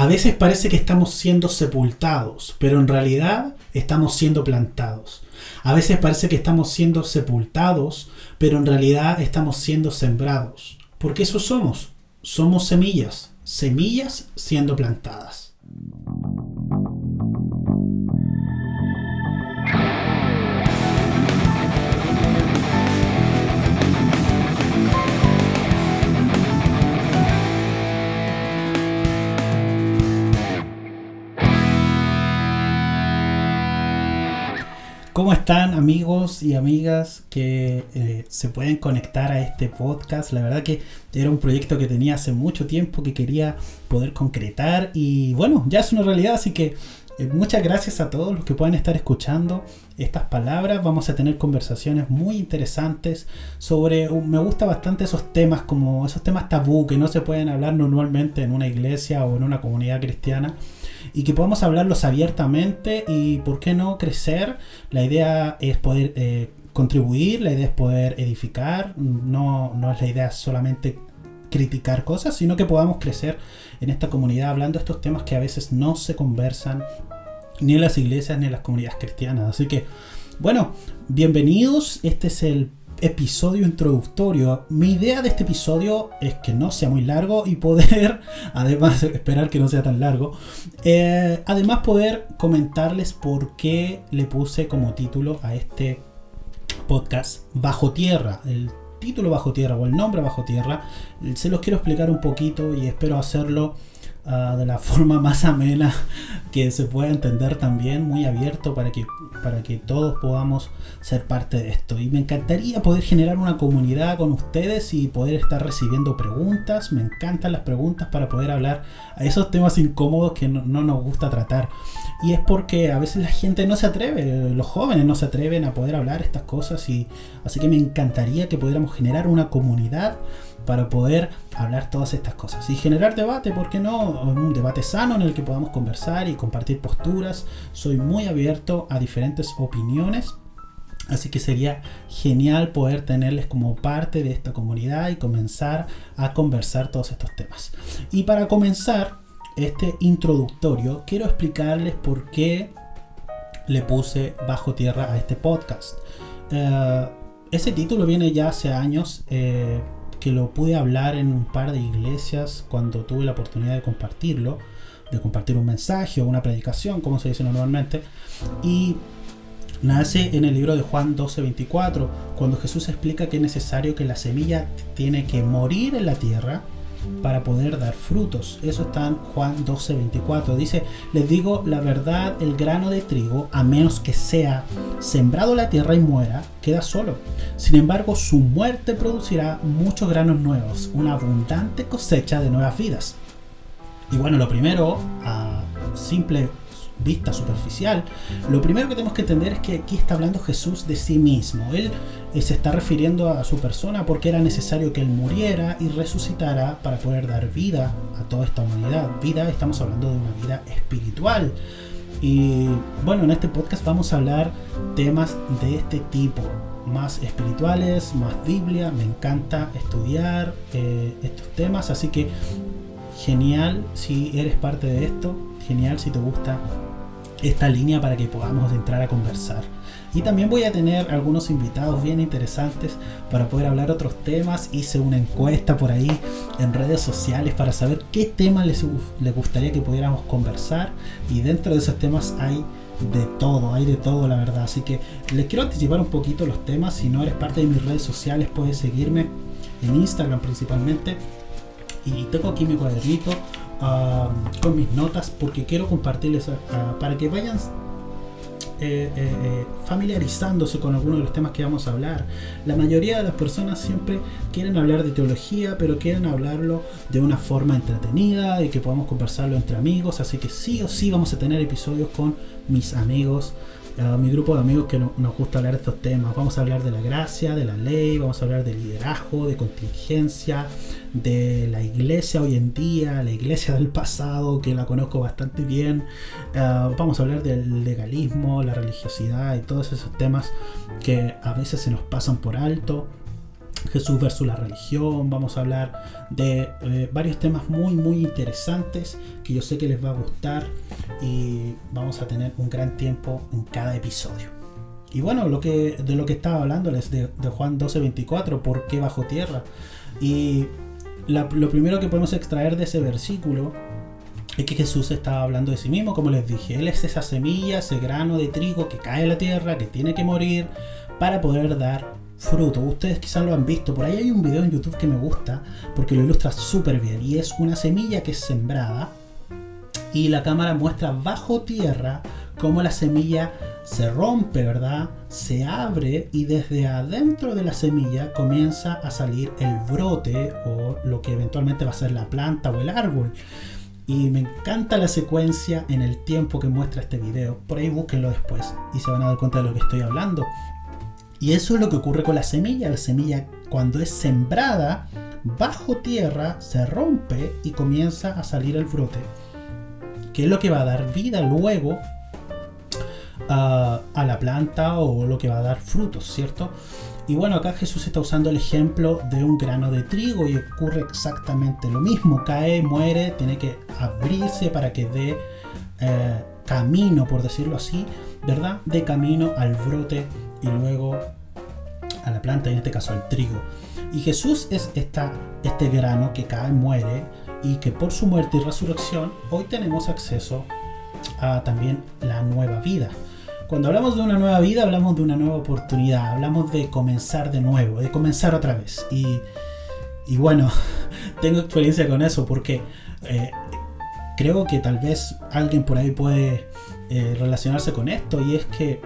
A veces parece que estamos siendo sepultados, pero en realidad estamos siendo plantados. A veces parece que estamos siendo sepultados, pero en realidad estamos siendo sembrados. Porque eso somos. Somos semillas, semillas siendo plantadas. ¿Cómo están amigos y amigas que eh, se pueden conectar a este podcast? La verdad que era un proyecto que tenía hace mucho tiempo que quería poder concretar y bueno, ya es una realidad, así que eh, muchas gracias a todos los que puedan estar escuchando estas palabras. Vamos a tener conversaciones muy interesantes sobre, me gusta bastante esos temas como esos temas tabú que no se pueden hablar normalmente en una iglesia o en una comunidad cristiana y que podamos hablarlos abiertamente y, ¿por qué no, crecer? La idea es poder eh, contribuir, la idea es poder edificar, no, no es la idea solamente criticar cosas, sino que podamos crecer en esta comunidad hablando de estos temas que a veces no se conversan ni en las iglesias ni en las comunidades cristianas. Así que, bueno, bienvenidos. Este es el episodio introductorio. Mi idea de este episodio es que no sea muy largo y poder, además, esperar que no sea tan largo, eh, además poder comentarles por qué le puse como título a este podcast Bajo Tierra. El título Bajo Tierra o el nombre Bajo Tierra, se los quiero explicar un poquito y espero hacerlo Ah, de la forma más amena que se pueda entender también, muy abierto para que, para que todos podamos ser parte de esto. Y me encantaría poder generar una comunidad con ustedes y poder estar recibiendo preguntas. Me encantan las preguntas para poder hablar a esos temas incómodos que no, no nos gusta tratar. Y es porque a veces la gente no se atreve, los jóvenes no se atreven a poder hablar estas cosas. Y así que me encantaría que pudiéramos generar una comunidad para poder hablar todas estas cosas y generar debate, ¿por qué no? Un debate sano en el que podamos conversar y compartir posturas. Soy muy abierto a diferentes opiniones. Así que sería genial poder tenerles como parte de esta comunidad y comenzar a conversar todos estos temas. Y para comenzar este introductorio, quiero explicarles por qué le puse bajo tierra a este podcast. Eh, ese título viene ya hace años. Eh, que lo pude hablar en un par de iglesias cuando tuve la oportunidad de compartirlo, de compartir un mensaje o una predicación, como se dice normalmente, y nace en el libro de Juan 12:24, cuando Jesús explica que es necesario que la semilla tiene que morir en la tierra para poder dar frutos. Eso está en Juan 12, 24. Dice, les digo la verdad, el grano de trigo, a menos que sea sembrado la tierra y muera, queda solo. Sin embargo, su muerte producirá muchos granos nuevos, una abundante cosecha de nuevas vidas. Y bueno, lo primero, a simple vista superficial, lo primero que tenemos que entender es que aquí está hablando Jesús de sí mismo. Él se está refiriendo a su persona porque era necesario que Él muriera y resucitara para poder dar vida a toda esta humanidad. Vida, estamos hablando de una vida espiritual. Y bueno, en este podcast vamos a hablar temas de este tipo, más espirituales, más Biblia. Me encanta estudiar eh, estos temas, así que genial si eres parte de esto, genial si te gusta esta línea para que podamos entrar a conversar. Y también voy a tener algunos invitados bien interesantes para poder hablar otros temas. Hice una encuesta por ahí en redes sociales para saber qué temas les, les gustaría que pudiéramos conversar. Y dentro de esos temas hay de todo, hay de todo la verdad. Así que les quiero anticipar un poquito los temas. Si no eres parte de mis redes sociales, puedes seguirme en Instagram principalmente. Y tengo aquí mi cuadernito con mis notas porque quiero compartirles para que vayan eh, eh, eh, familiarizándose con algunos de los temas que vamos a hablar. La mayoría de las personas siempre quieren hablar de teología, pero quieren hablarlo de una forma entretenida y que podamos conversarlo entre amigos. Así que sí o sí vamos a tener episodios con mis amigos mi grupo de amigos que nos gusta hablar de estos temas. Vamos a hablar de la gracia, de la ley, vamos a hablar de liderazgo, de contingencia, de la iglesia hoy en día, la iglesia del pasado, que la conozco bastante bien. Vamos a hablar del legalismo, la religiosidad y todos esos temas que a veces se nos pasan por alto. Jesús versus la religión, vamos a hablar de eh, varios temas muy muy interesantes que yo sé que les va a gustar y vamos a tener un gran tiempo en cada episodio. Y bueno, lo que, de lo que estaba hablándoles de, de Juan 12:24, ¿por qué bajo tierra? Y lo primero que podemos extraer de ese versículo es que Jesús estaba hablando de sí mismo, como les dije, Él es esa semilla, ese grano de trigo que cae a la tierra, que tiene que morir para poder dar fruto. Ustedes quizás lo han visto, por ahí hay un video en YouTube que me gusta porque lo ilustra súper bien y es una semilla que es sembrada y la cámara muestra bajo tierra cómo la semilla se rompe, ¿verdad? Se abre y desde adentro de la semilla comienza a salir el brote o lo que eventualmente va a ser la planta o el árbol. Y me encanta la secuencia en el tiempo que muestra este video. Por ahí búsquenlo después y se van a dar cuenta de lo que estoy hablando. Y eso es lo que ocurre con la semilla. La semilla cuando es sembrada bajo tierra se rompe y comienza a salir el brote. Que es lo que va a dar vida luego a, a la planta o lo que va a dar frutos, ¿cierto? Y bueno, acá Jesús está usando el ejemplo de un grano de trigo y ocurre exactamente lo mismo. Cae, muere, tiene que abrirse para que dé eh, camino, por decirlo así, ¿verdad? De camino al brote y luego a la planta, en este caso al trigo. Y Jesús es este grano que cae, muere y que por su muerte y resurrección hoy tenemos acceso a también la nueva vida. Cuando hablamos de una nueva vida, hablamos de una nueva oportunidad, hablamos de comenzar de nuevo, de comenzar otra vez. Y, bueno, tengo experiencia con eso porque eh, creo que tal vez alguien por ahí puede eh, relacionarse con esto y es que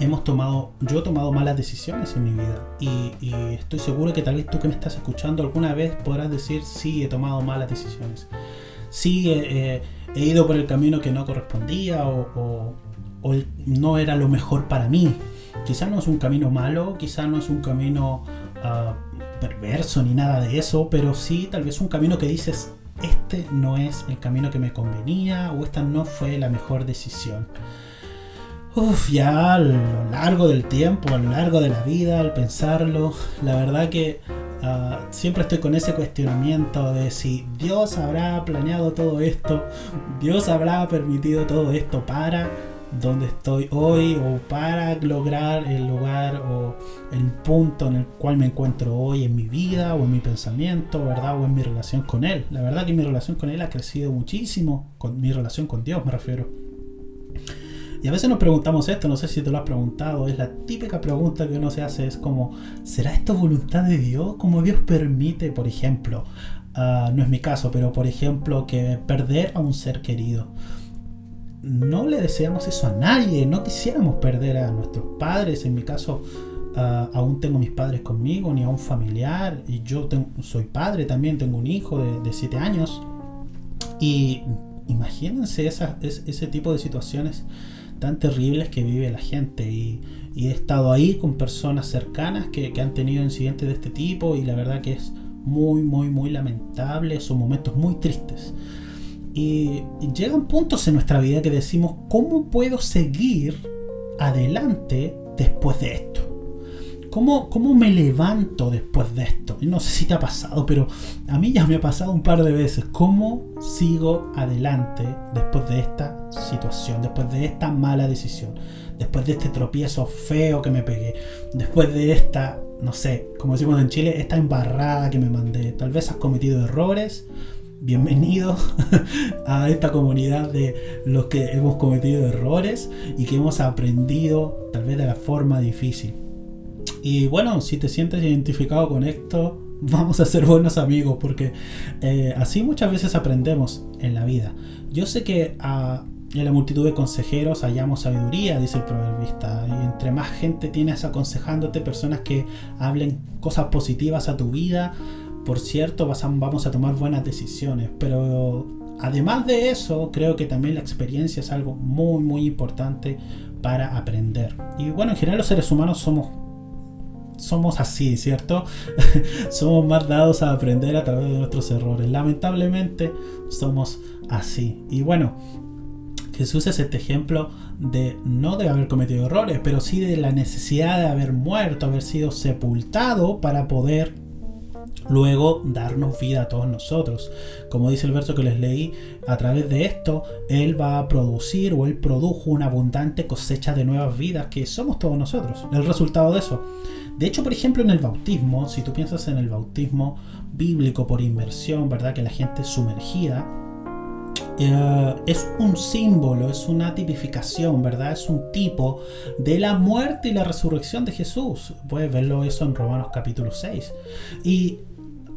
hemos tomado, yo he tomado malas decisiones en mi vida y, estoy seguro que tal vez tú que me estás escuchando alguna vez podrás decir sí, he tomado malas decisiones. Sí, he ido por el camino que no correspondía o no era lo mejor para mí. Quizás no es un camino malo, quizás no es un camino ah, perverso ni nada de eso, pero sí tal vez un camino que dices, este no es el camino que me convenía o esta no fue la mejor decisión. Uf, ya a lo largo del tiempo, a lo largo de la vida, al pensarlo, la verdad que ah, siempre estoy con ese cuestionamiento de si Dios habrá planeado todo esto, Dios habrá permitido todo esto para donde estoy hoy o para lograr el lugar o el punto en el cual me encuentro hoy en mi vida o en mi pensamiento, ¿verdad? O en mi relación con Él. La verdad que mi relación con Él ha crecido muchísimo, con mi relación con Dios me refiero. Y a veces nos preguntamos esto, no sé si te lo has preguntado, es la típica pregunta que uno se hace, es como, ¿será esto voluntad de Dios? Como Dios permite, por ejemplo, ah, no es mi caso, pero por ejemplo, que perder a un ser querido no le deseamos eso a nadie, no quisiéramos perder a nuestros padres, en mi caso aún tengo mis padres conmigo, ni a un familiar, y yo soy padre también, tengo un hijo de 7 años, y imagínense ese tipo de situaciones tan terribles que vive la gente, y, he estado ahí con personas cercanas que, que han tenido incidentes de este tipo, y la verdad que es muy, muy, muy lamentable, son momentos muy tristes. Y, llegan puntos en nuestra vida que decimos, ¿cómo puedo seguir adelante después de esto? ¿Cómo, ¿Cómo, me levanto después de esto? No sé si te ha pasado, pero a mí ya me ha pasado un par de veces. ¿Cómo sigo adelante después de esta situación, después de esta mala decisión, después de este tropiezo feo que me pegué, después de esta, no sé, como decimos en Chile, esta embarrada que me mandé? Tal vez has cometido errores, bienvenido a esta comunidad de los que hemos cometido errores y que hemos aprendido tal vez de la forma difícil. Y bueno, si te sientes identificado con esto, vamos a ser buenos amigos porque eh, así muchas veces aprendemos en la vida. Yo sé que ah, en la multitud de consejeros hallamos sabiduría, dice el proverbista, y entre más gente tienes aconsejándote, personas que hablen cosas positivas a tu vida, por cierto, vamos a tomar buenas decisiones, pero además de eso, creo que también la experiencia es algo muy, muy importante para aprender. Y bueno, en general los seres humanos somos somos así, ¿cierto? somos más dados a aprender a través de nuestros errores. Lamentablemente somos así. Y bueno, Jesús es este ejemplo de no de haber cometido errores, pero sí de la necesidad de haber muerto, haber sido sepultado para poder luego darnos vida a todos nosotros. Como dice el verso que les leí, a través de esto Él va a producir o Él produjo una abundante cosecha de nuevas vidas que somos todos nosotros, el resultado de eso. De hecho, por ejemplo, en el bautismo, si tú piensas en el bautismo bíblico por inmersión, ¿verdad? Que la gente sumergida, eh, es un símbolo, es una tipificación, ¿verdad? Es un tipo de la muerte y la resurrección de Jesús. Puedes verlo eso en Romanos capítulo 6. Y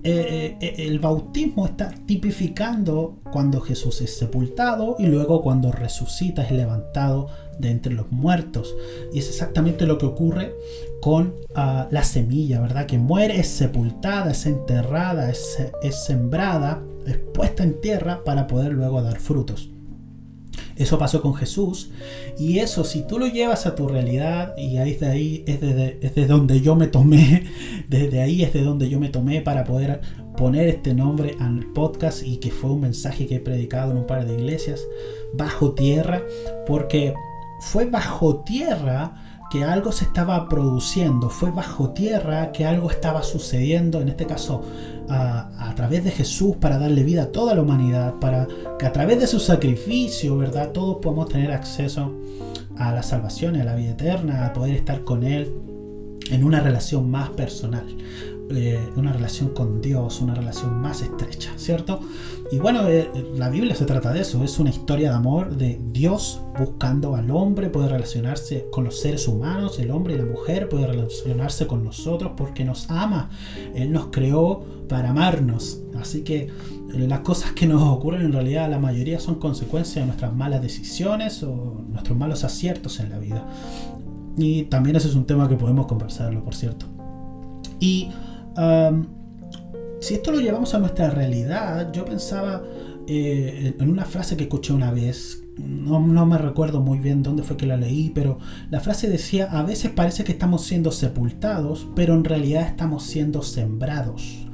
eh, eh, el bautismo está tipificando cuando Jesús es sepultado y luego cuando resucita es levantado de entre los muertos. Y es exactamente lo que ocurre con ah, la semilla, ¿verdad? Que muere, es sepultada, es enterrada, es, es sembrada, es puesta en tierra para poder luego dar frutos. Eso pasó con Jesús. Y eso, si tú lo llevas a tu realidad, y ahí de ahí es desde, donde yo me tomé, desde ahí es de donde yo me tomé para poder poner este nombre al podcast y que fue un mensaje que he predicado en un par de iglesias, bajo tierra, porque fue bajo tierra que algo se estaba produciendo, fue bajo tierra que algo estaba sucediendo, en este caso a, través de Jesús, para darle vida a toda la humanidad, para que a través de su sacrificio, ¿verdad? Todos podamos tener acceso a la salvación, a la vida eterna, a poder estar con Él en una relación más personal. Eh, una relación con Dios, una relación más estrecha, ¿cierto? Y bueno, la Biblia se trata de eso, es una historia de amor de Dios buscando al hombre, puede relacionarse con los seres humanos, el hombre y la mujer, puede relacionarse con nosotros porque nos ama, Él nos creó para amarnos, así que eh, las cosas que nos ocurren en realidad la mayoría son consecuencia de nuestras malas decisiones o nuestros malos aciertos en la vida. Y también ese es un tema que podemos conversarlo, por cierto. Y si esto lo llevamos a nuestra realidad, yo pensaba eh, en una frase que escuché una vez, no, no, me recuerdo muy bien dónde fue que la leí, pero la frase decía, a veces parece que estamos siendo sepultados, pero en realidad estamos siendo sembrados.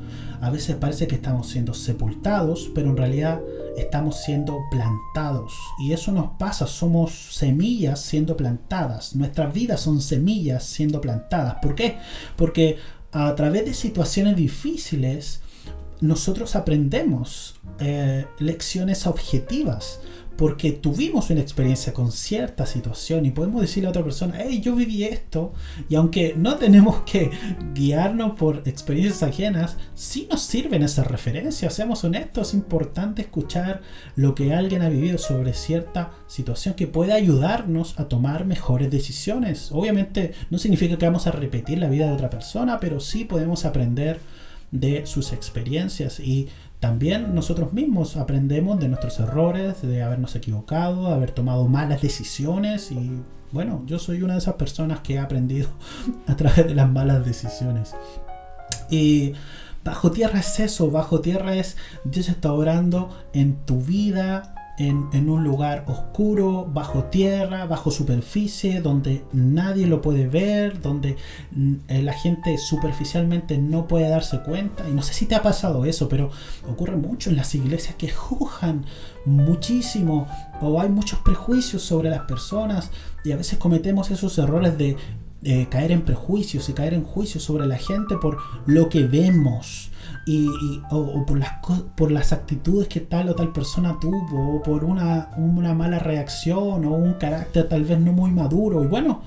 A veces parece que estamos siendo sepultados, pero en realidad estamos siendo plantados. Y eso nos pasa, somos semillas siendo plantadas. Nuestras vidas son semillas siendo plantadas. ¿Por qué? Porque a través de situaciones difíciles, nosotros aprendemos eh, lecciones objetivas porque tuvimos una experiencia con cierta situación y podemos decirle a otra persona, hey, yo viví esto, y aunque no tenemos que guiarnos por experiencias ajenas, sí nos sirven esas referencias, seamos honestos, es importante escuchar lo que alguien ha vivido sobre cierta situación que puede ayudarnos a tomar mejores decisiones. Obviamente no significa que vamos a repetir la vida de otra persona, pero sí podemos aprender de sus experiencias y también nosotros mismos aprendemos de nuestros errores, de habernos equivocado, de haber tomado malas decisiones y bueno, yo soy una de esas personas que ha aprendido a través de las malas decisiones. Y bajo tierra es eso, bajo tierra es Dios está orando en tu vida, en, un lugar oscuro, bajo tierra, bajo superficie, donde nadie lo puede ver, donde mm, eh, la gente superficialmente no puede darse cuenta. Y no sé si te ha pasado eso, pero ocurre mucho en las iglesias que juzgan muchísimo o hay muchos prejuicios sobre las personas y a veces cometemos esos errores de caer en prejuicios y caer en juicios sobre la gente por lo que vemos y, o, por, las, por las actitudes que tal o tal persona tuvo, o por una, una mala reacción o un carácter tal vez no muy maduro. Y bueno,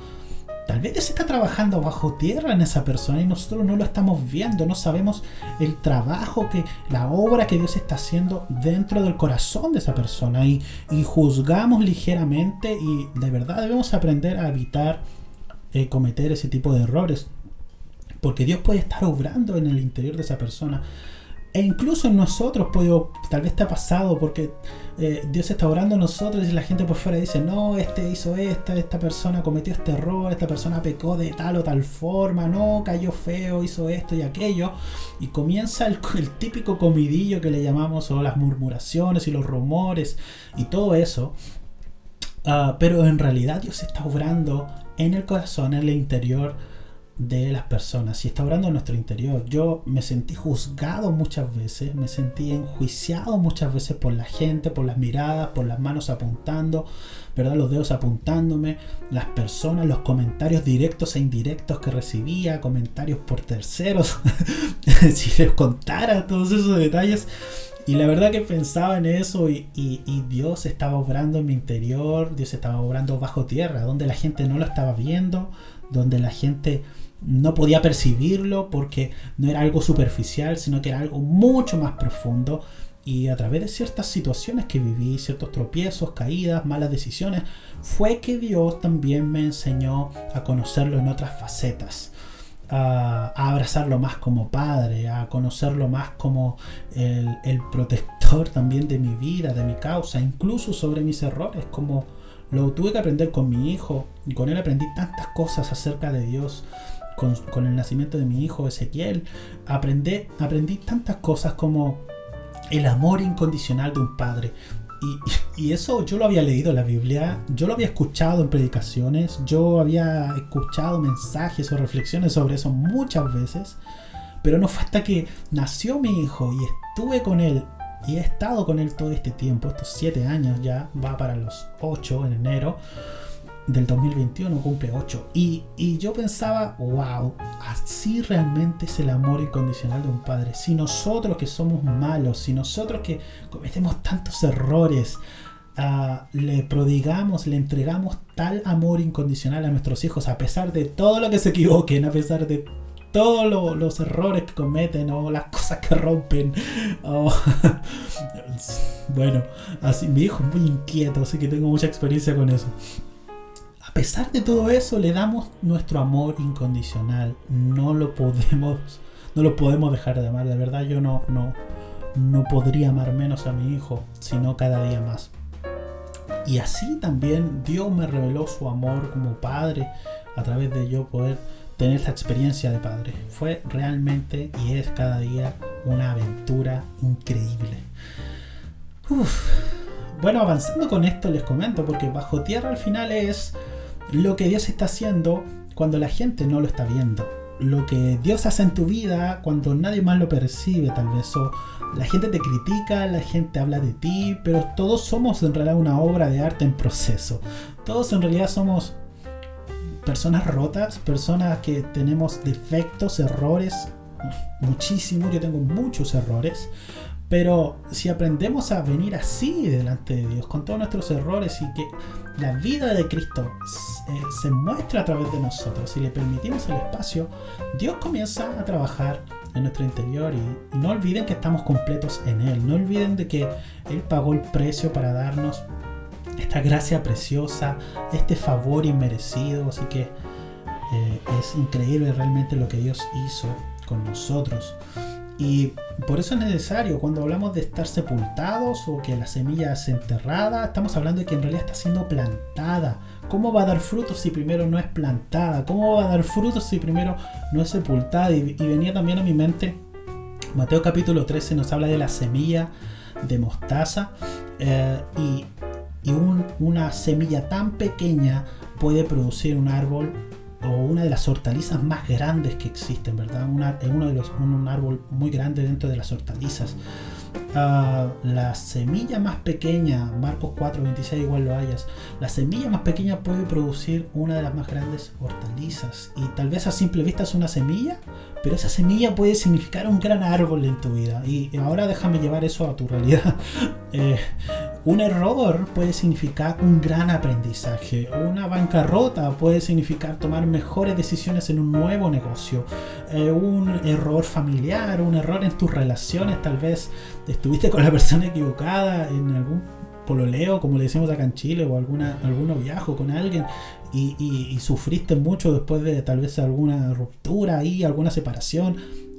tal vez se está trabajando bajo tierra en esa persona y nosotros no lo estamos viendo, no sabemos el trabajo que, la obra que Dios está haciendo dentro del corazón de esa persona y, y juzgamos ligeramente y de verdad debemos aprender a evitar eh, cometer ese tipo de errores. Porque Dios puede estar obrando en el interior de esa persona. E incluso en nosotros puede, tal vez te ha pasado porque eh, Dios está obrando en nosotros y la gente por fuera dice, no, este hizo esto, esta persona cometió este error, esta persona pecó de tal o tal forma, no, cayó feo, hizo esto y aquello. Y comienza el, típico comidillo que le llamamos, o las murmuraciones y los rumores y todo eso. Ah, pero en realidad Dios está obrando en el corazón, en el interior de las personas y está obrando en nuestro interior. Yo me sentí juzgado muchas veces, me sentí enjuiciado muchas veces por la gente, por las miradas, por las manos apuntando, ¿verdad? Los dedos apuntándome, las personas, los comentarios directos e indirectos que recibía, comentarios por terceros, si les contara todos esos detalles. Y la verdad que pensaba en eso y, y, Dios estaba obrando en mi interior, Dios estaba obrando bajo tierra, donde la gente no lo estaba viendo, donde la gente no podía percibirlo porque no era algo superficial, sino que era algo mucho más profundo. Y a través de ciertas situaciones que viví, ciertos tropiezos, caídas, malas decisiones, fue que Dios también me enseñó a conocerlo en otras facetas. A, abrazarlo más como padre, a conocerlo más como el, protector también de mi vida, de mi causa, incluso sobre mis errores, como lo tuve que aprender con mi hijo, y con él aprendí tantas cosas acerca de Dios, con, el nacimiento de mi hijo Ezequiel, aprendí, aprendí tantas cosas como el amor incondicional de un padre. Y, eso yo lo había leído en la Biblia, yo lo había escuchado en predicaciones, yo había escuchado mensajes o reflexiones sobre eso muchas veces, pero no fue hasta que nació mi hijo y estuve con él y he estado con él todo este tiempo, estos siete años ya, va para los ocho en enero, del 2021, cumple 8. Y, yo pensaba, wow, así realmente es el amor incondicional de un padre. Si nosotros que somos malos, si nosotros que cometemos tantos errores, ah, le prodigamos, le entregamos tal amor incondicional a nuestros hijos, a pesar de todo lo que se equivoquen, a pesar de todos los errores que cometen o las cosas que rompen. bueno, así mi hijo es muy inquieto, así que tengo mucha experiencia con eso. A pesar de todo eso, le damos nuestro amor incondicional. No lo podemos, no lo podemos dejar de amar. De verdad, yo no, no, no podría amar menos a mi hijo, sino cada día más. Y así también Dios me reveló su amor como padre a través de yo poder tener esta experiencia de padre. Fue realmente y es cada día una aventura increíble. Bueno, avanzando con esto les comento, porque bajo tierra al final es lo que Dios está haciendo cuando la gente no lo está viendo. Lo que Dios hace en tu vida cuando nadie más lo percibe, tal vez. La gente te critica, la gente habla de ti, pero todos somos en realidad una obra de arte en proceso. Todos en realidad somos personas rotas, personas que tenemos defectos, errores, muchísimos. Yo tengo muchos errores. Pero si aprendemos a venir así delante de Dios, con todos nuestros errores y que la vida de Cristo eh, se muestra a través de nosotros, si le permitimos el espacio, Dios comienza a trabajar en nuestro interior y, no olviden que estamos completos en Él, no olviden de que Él pagó el precio para darnos esta gracia preciosa, este favor inmerecido, así que eh, es increíble realmente lo que Dios hizo con nosotros. Y por eso es necesario, cuando hablamos de estar sepultados o que la semilla es enterrada, estamos hablando de que en realidad está siendo plantada. ¿Cómo va a dar frutos si primero no es plantada? ¿Cómo va a dar frutos si primero no es sepultada? Y, venía también a mi mente, Mateo capítulo 13 nos habla de la semilla de mostaza eh, y, una semilla tan pequeña puede producir un árbol o una de las hortalizas más grandes que existen, ¿verdad? Una, uno de los, un, árbol muy grande dentro de las hortalizas. Ah, la semilla más pequeña, Marcos 4, 26 igual lo hayas, la semilla más pequeña puede producir una de las más grandes hortalizas. Y tal vez a simple vista es una semilla, pero esa semilla puede significar un gran árbol en tu vida. Y ahora déjame llevar eso a tu realidad. Eh, un error puede significar un gran aprendizaje. Una bancarrota puede significar tomar mejores decisiones en un nuevo negocio. Eh, un error familiar, un error en tus relaciones. Tal vez estuviste con la persona equivocada en algún pololeo, como le decimos acá en Chile, o alguna, algún viaje con alguien y, y sufriste mucho después de tal vez alguna ruptura ahí, alguna separación.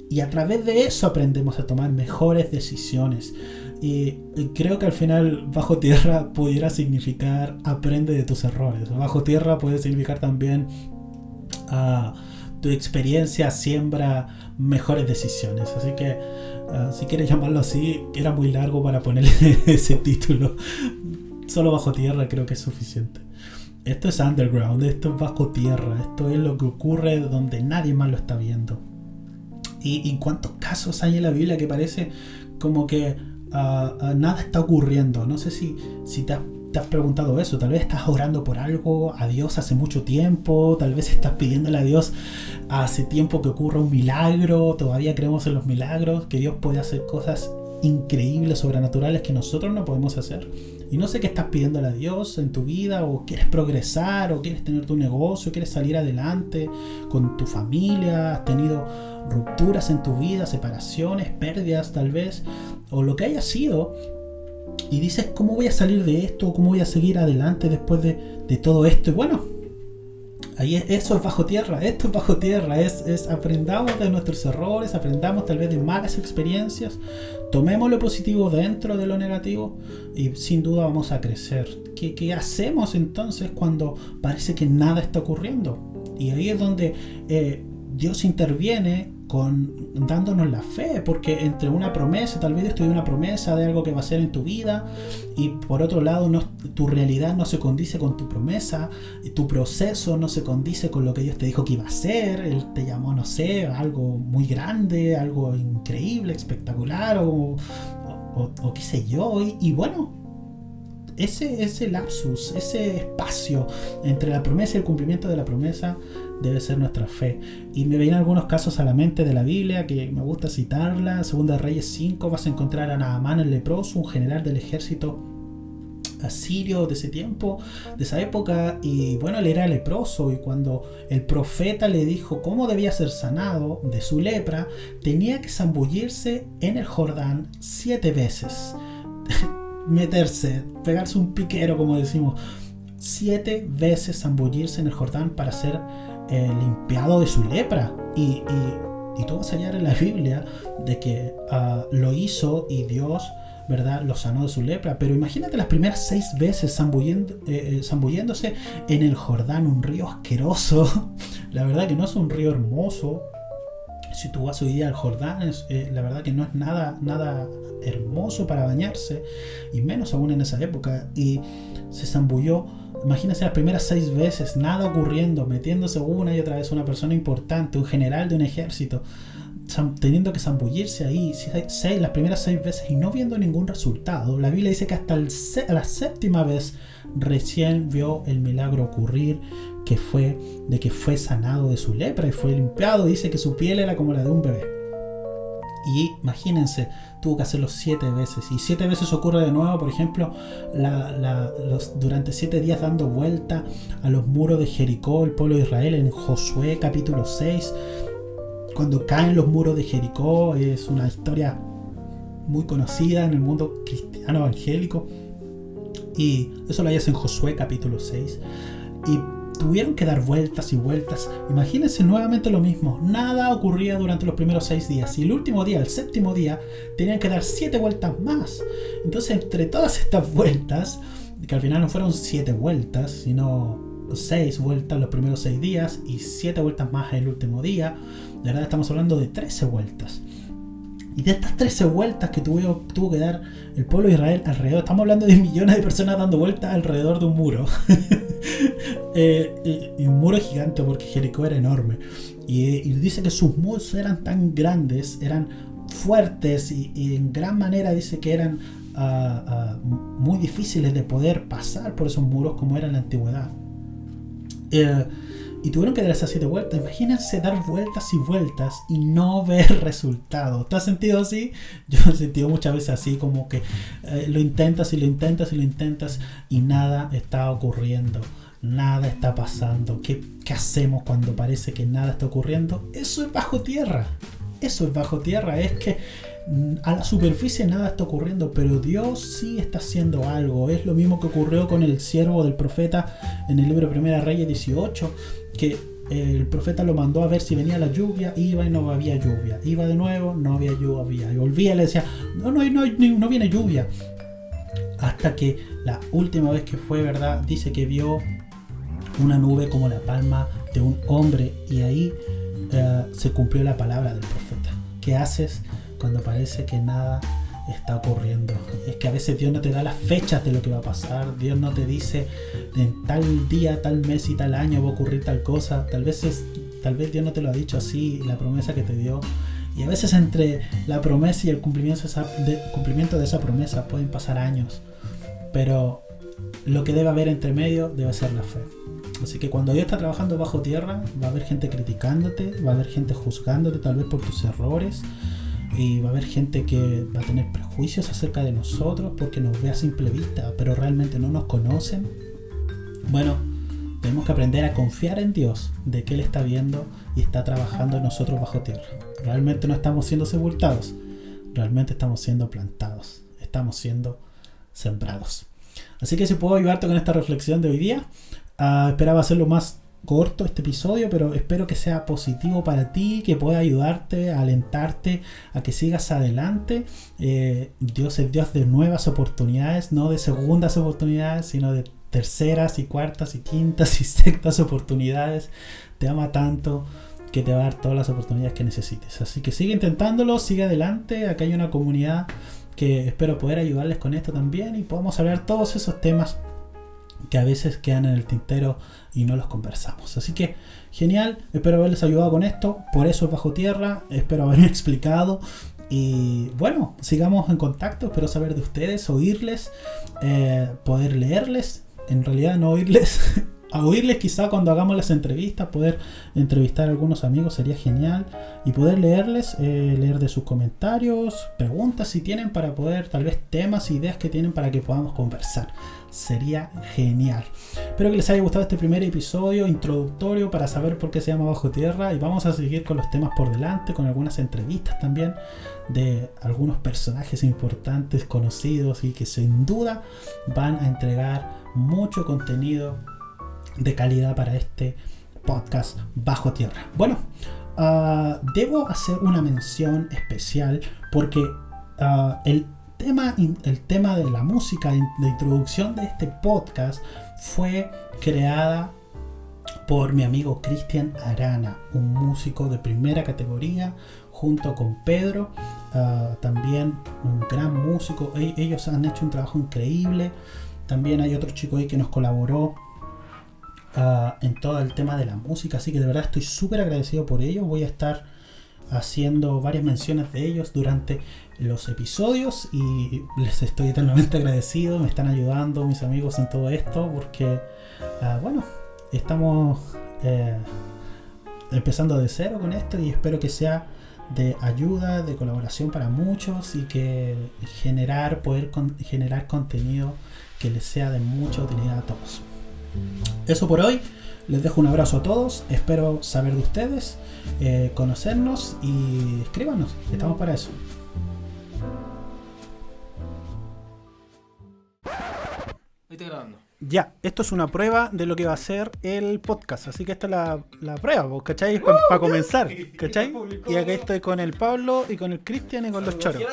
Y a través de eso aprendemos a tomar mejores decisiones. Y creo que al final bajo tierra pudiera significar aprende de tus errores. Bajo tierra puede significar también ah, tu experiencia siembra mejores decisiones. Así que ah, si quieres llamarlo así, era muy largo para ponerle ese título. Solo bajo tierra creo que es suficiente. esto es underground, esto es bajo tierra, esto es lo que ocurre donde nadie más lo está viendo. ¿Y, cuántos casos hay en la Biblia que parece como que ah, ah, nada está ocurriendo? No sé si, si te has te has preguntado eso, tal vez estás orando por algo a Dios hace mucho tiempo, tal vez estás pidiéndole a Dios hace tiempo que ocurra un milagro, todavía creemos en los milagros, que Dios puede hacer cosas increíbles, sobrenaturales que nosotros no podemos hacer. Y no sé qué estás pidiéndole a Dios en tu vida, o quieres progresar, o quieres tener tu negocio, quieres salir adelante con tu familia, has tenido rupturas en tu vida, separaciones, pérdidas tal vez, o lo que haya sido, y dices, ¿cómo voy a salir de esto? ¿Cómo voy a seguir adelante después de, todo esto? Y bueno, ahí eso es bajo tierra, esto es bajo tierra, es, es, aprendamos de nuestros errores, aprendamos tal vez de malas experiencias, tomemos lo positivo dentro de lo negativo y sin duda vamos a crecer. ¿Qué, qué hacemos entonces cuando parece que nada está ocurriendo? Y ahí es donde eh, Dios interviene dándonos la fe, porque entre una promesa, tal vez estoy una promesa de algo que va a ser en tu vida, y por otro lado tu realidad no se condice con tu promesa, y tu proceso no se condice con lo que Dios te dijo que iba a ser, Él te llamó, no sé, algo muy grande, algo increíble, espectacular, o, qué sé yo, y, bueno, ese, ese lapsus, ese espacio entre la promesa y el cumplimiento de la promesa debe ser nuestra fe. Y me vienen algunos casos a la mente de la Biblia que me gusta citarla. Segunda Reyes 5 vas a encontrar a Naamán el leproso, un general del ejército asirio de ese tiempo, de esa época, y bueno, él era leproso y cuando el profeta le dijo cómo debía ser sanado de su lepra, tenía que zambullirse en el Jordán siete veces, meterse, pegarse un piquero como decimos, siete veces zambullirse en el Jordán para ser eh, limpiado de su lepra. Y, y, tú vas a en la Biblia de que ah, lo hizo y Dios, ¿verdad?, lo sanó de su lepra. Pero imagínate las primeras seis veces eh, eh, zambulléndose en el Jordán, un río asqueroso. la verdad que no es un río hermoso. Si tú vas hoy día al Jordán, es, la verdad que no es nada, nada hermoso para bañarse, y menos aún en esa época. Y se zambulló Imagínense las primeras seis veces, nada ocurriendo, metiéndose una y otra vez una persona importante, un general de un ejército, teniendo que zambullirse ahí seis, las primeras seis veces y no viendo ningún resultado. La Biblia dice que hasta la séptima vez recién vio el milagro ocurrir, que fue de que fue sanado de su lepra y fue limpiado. Dice que su piel era como la de un bebé. Y imagínense, tuvo que hacerlo siete veces. Y siete veces ocurre de nuevo, por ejemplo, los, durante siete días dando vuelta a los muros de Jericó, el pueblo de Israel, en Josué capítulo 6. Cuando caen los muros de Jericó, es una historia muy conocida en el mundo cristiano evangélico. Y eso lo hayas en Josué capítulo 6. Y tuvieron que dar vueltas y vueltas. Imagínense nuevamente lo mismo. Nada ocurría durante los primeros seis días. Y el último día, el séptimo día, tenían que dar siete vueltas más. Entonces, entre todas estas vueltas, que al final no fueron siete vueltas, sino seis vueltas los primeros seis días y siete vueltas más el último día, de verdad estamos hablando de 13 vueltas. Y de estas 13 vueltas que tuvo, que dar el pueblo de Israel alrededor, estamos hablando de millones de personas dando vueltas alrededor de un muro. Eh, y un muro gigante porque Jericó era enorme. Y, dice que sus muros eran tan grandes, eran fuertes y, en gran manera dice que eran ah, ah, muy difíciles de poder pasar por esos muros como era en la antigüedad. Eh, y tuvieron que dar esas siete vueltas. Imagínense dar vueltas y vueltas y no ver resultados. ¿Te has sentido así? Yo he sentido muchas veces así, como que eh, lo intentas y lo intentas y lo intentas y nada está ocurriendo. Nada está pasando. ¿Qué, ¿Qué hacemos cuando parece que nada está ocurriendo? Eso es bajo tierra. Eso es bajo tierra. Es que a la superficie nada está ocurriendo, pero Dios sí está haciendo algo. Es lo mismo que ocurrió con el siervo del profeta en el libro Primera Reyes 18 que el profeta lo mandó a ver si venía la lluvia, iba y no había lluvia. Iba de nuevo, no había lluvia. Y volvía y le decía, no, no, no, no viene lluvia. Hasta que la última vez que fue, ¿verdad? Dice que vio una nube como la palma de un hombre y ahí eh, se cumplió la palabra del profeta. ¿Qué haces cuando parece que nada está ocurriendo. Es que a veces Dios no te da las fechas de lo que va a pasar. Dios no te dice en tal día, tal mes y tal año va a ocurrir tal cosa. Tal vez es, tal vez Dios no te lo ha dicho así, la promesa que te dio. Y a veces entre la promesa y el cumplimiento de esa, de, cumplimiento de esa promesa pueden pasar años. Pero lo que debe haber entre medio debe ser la fe. Así que cuando Dios está trabajando bajo tierra, va a haber gente criticándote, va a haber gente juzgándote tal vez por tus errores, y va a haber gente que va a tener prejuicios acerca de nosotros porque nos ve a simple vista, pero realmente no nos conocen. Bueno, tenemos que aprender a confiar en Dios, de que Él está viendo y está trabajando en nosotros bajo tierra. Realmente no estamos siendo sepultados, realmente estamos siendo plantados, estamos siendo sembrados. Así que si puedo ayudarte con esta reflexión de hoy día, uh, esperaba hacerlo más corto este episodio, pero espero que sea positivo para ti, que pueda ayudarte, alentarte a que sigas adelante. Eh, Dios es Dios de nuevas oportunidades, no de segundas oportunidades, sino de terceras y cuartas y quintas y sextas oportunidades. Te ama tanto que te va a dar todas las oportunidades que necesites. Así que sigue intentándolo, sigue adelante. Acá hay una comunidad que espero poder ayudarles con esto también y podamos hablar todos esos temas que a veces quedan en el tintero y no los conversamos. Así que genial, espero haberles ayudado con esto, por eso es bajo tierra, espero haberme explicado. Y bueno, sigamos en contacto, espero saber de ustedes, oírles, eh, poder leerles, en realidad no oírles, a oírles quizá cuando hagamos las entrevistas, poder entrevistar a algunos amigos sería genial y poder leerles, eh, leer de sus comentarios, preguntas si tienen para poder, tal vez temas, ideas que tienen para que podamos conversar. Sería genial. Espero que les haya gustado este primer episodio introductorio para saber por qué se llama Bajo Tierra y vamos a seguir con los temas por delante, con algunas entrevistas también de algunos personajes importantes, conocidos y que sin duda van a entregar mucho contenido de calidad para este podcast bajo tierra. Bueno, uh, debo hacer una mención especial porque uh, el, tema, el tema de la música de introducción de este podcast fue creada por mi amigo Cristian Arana, un músico de primera categoría, junto con Pedro, uh, también un gran músico. E ellos han hecho un trabajo increíble. También hay otro chico ahí que nos colaboró uh, en todo el tema de la música, así que de verdad estoy súper agradecido por ello. Voy a estar haciendo varias menciones de ellos durante los episodios y les estoy eternamente agradecido, me están ayudando mis amigos en todo esto porque, uh, bueno, estamos eh, empezando de cero con esto y espero que sea de ayuda, de colaboración para muchos y que generar, poder con, generar contenido que les sea de mucha utilidad a todos. Eso por hoy. Les dejo un abrazo a todos. Espero saber de ustedes, eh, conocernos y escríbanos. Estamos para eso. Estoy grabando. Ya, esto es una prueba de lo que va a ser el podcast. Así que esta es la, la prueba, ¿cachai? Para comenzar, ¿cachai? Y acá estoy con el Pablo y con el Cristian y con los choros.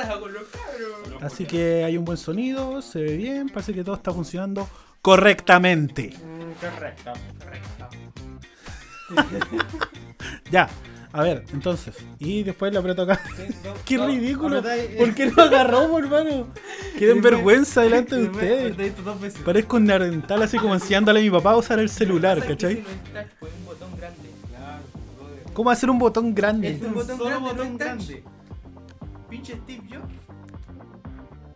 Así que hay un buen sonido, se ve bien, parece que todo está funcionando correctamente. Correcto, correcto. ya, a ver, entonces. Y después le aprieto acá. no, Qué no, ridículo. apretáis- ¿Por qué no agarró, hermano? Dime- vergüenza delante de ustedes. Parezco un neandertal así como enseñándole a mi papá a usar el celular, ¿cachai? si no está, pues, un botón grande. Claro, brother. ¿Cómo hacer un botón grande? Es un botón solo grande, botón no grande. Pinche Steve Jobs.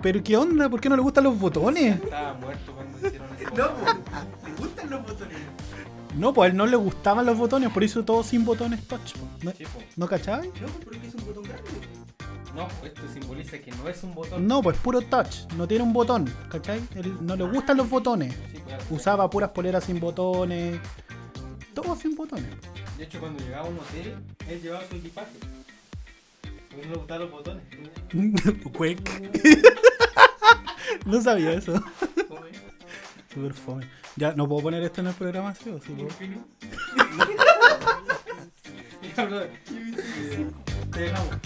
¿Pero qué onda? ¿Por qué no le gustan los botones? Estaba muerto cuando hicieron eso. No, po. ¿Te gustan los botones? No, pues a él no le gustaban los botones, por eso todo sin botones touch. ¿No, Sí. ¿no cachai? No, porque es un botón grande. No, esto simboliza que no es un botón. No, pues puro touch, no tiene un botón, ¿cachai? Él no le gustan los botones. Sí, pues, Usaba puras poleras sin botones. Todo sin botones. De hecho, cuando llegaba a un hotel, él llevaba su equipaje. No los botones. Sabía eso. Super fome. Ya, ¿no puedo poner esto en el programa? ¿Sí o sí puedo? ¿por qué no? Ya, brother. Te dejamos.